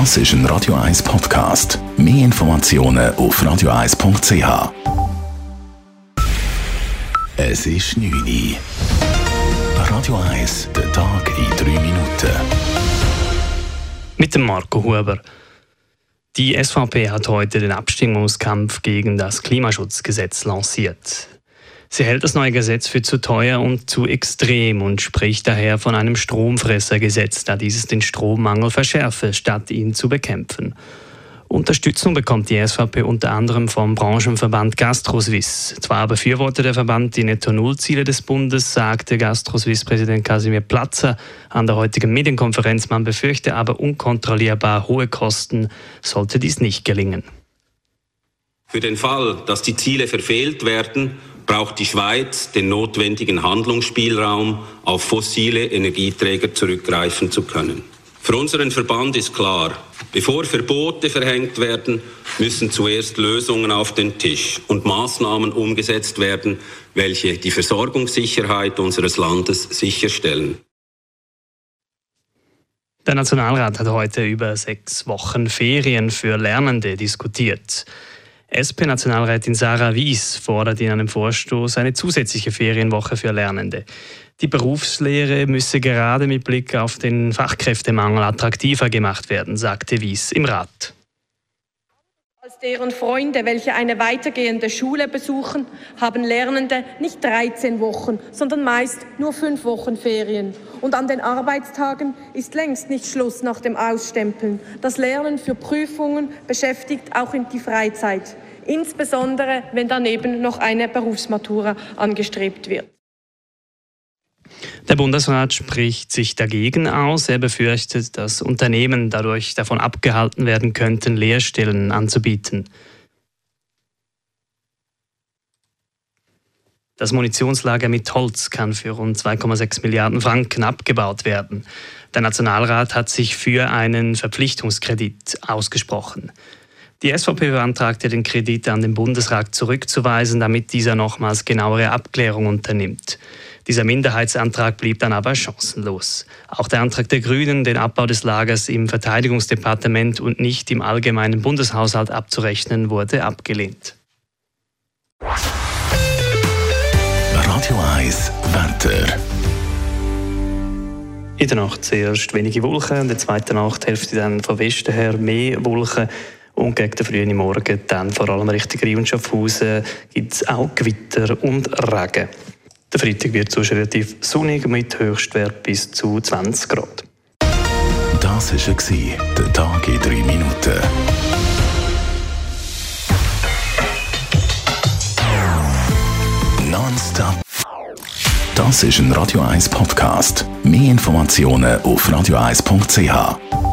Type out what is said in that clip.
Das ist ein Radio 1 Podcast. Mehr Informationen auf radio1.ch. Es ist 9 Uhr. Radio 1, der Tag in 3 Minuten. Mit dem Marco Huber. Die SVP hat heute den Abstimmungskampf gegen das Klimaschutzgesetz lanciert. Sie hält das neue Gesetz für zu teuer und zu extrem und spricht daher von einem Stromfressergesetz, da dieses den Strommangel verschärfe, statt ihn zu bekämpfen. Unterstützung bekommt die SVP unter anderem vom Branchenverband GastroSwiss. Zwar befürwortet der Verband die Netto-Null-Ziele des Bundes, sagte GastroSwiss-Präsident Casimir Platzer an der heutigen Medienkonferenz. Man befürchte aber unkontrollierbar hohe Kosten, sollte dies nicht gelingen. Für den Fall, dass die Ziele verfehlt werden, braucht die Schweiz den notwendigen Handlungsspielraum, auf fossile Energieträger zurückgreifen zu können. Für unseren Verband ist klar, bevor Verbote verhängt werden, müssen zuerst Lösungen auf den Tisch und Maßnahmen umgesetzt werden, welche die Versorgungssicherheit unseres Landes sicherstellen. Der Nationalrat hat heute über sechs Wochen Ferien für Lernende diskutiert. SP-Nationalrätin Sarah Wies fordert in einem Vorstoß eine zusätzliche Ferienwoche für Lernende. Die Berufslehre müsse gerade mit Blick auf den Fachkräftemangel attraktiver gemacht werden, sagte Wies im Rat. Als deren Freunde, welche eine weitergehende Schule besuchen, haben Lernende nicht 13 Wochen, sondern meist nur fünf Wochen Ferien. Und an den Arbeitstagen ist längst nicht Schluss nach dem Ausstempeln. Das Lernen für Prüfungen beschäftigt auch in die Freizeit insbesondere wenn daneben noch eine Berufsmatura angestrebt wird. Der Bundesrat spricht sich dagegen aus. Er befürchtet, dass Unternehmen dadurch davon abgehalten werden könnten, Lehrstellen anzubieten. Das Munitionslager mit Holz kann für rund 2,6 Milliarden Franken abgebaut werden. Der Nationalrat hat sich für einen Verpflichtungskredit ausgesprochen. Die SVP beantragte, den Kredit an den Bundesrat zurückzuweisen, damit dieser nochmals genauere Abklärung unternimmt. Dieser Minderheitsantrag blieb dann aber chancenlos. Auch der Antrag der Grünen, den Abbau des Lagers im Verteidigungsdepartement und nicht im allgemeinen Bundeshaushalt abzurechnen, wurde abgelehnt. Radio 1 Wetter. In der Nacht zuerst wenige Wolken, in der zweiten Nachthälfte dann von Westen her mehr Wolken. Und gegen den frühen Morgen, dann vor allem Richtung Rhein und Schaffhausen, gibt es auch Gewitter und Regen. Der Freitag wird sonst relativ sonnig mit Höchstwert bis zu 20 Grad. Das war der Tag in drei Minuten. Nonstop. Das ist ein Radio 1 Podcast. Mehr Informationen auf radio1.ch.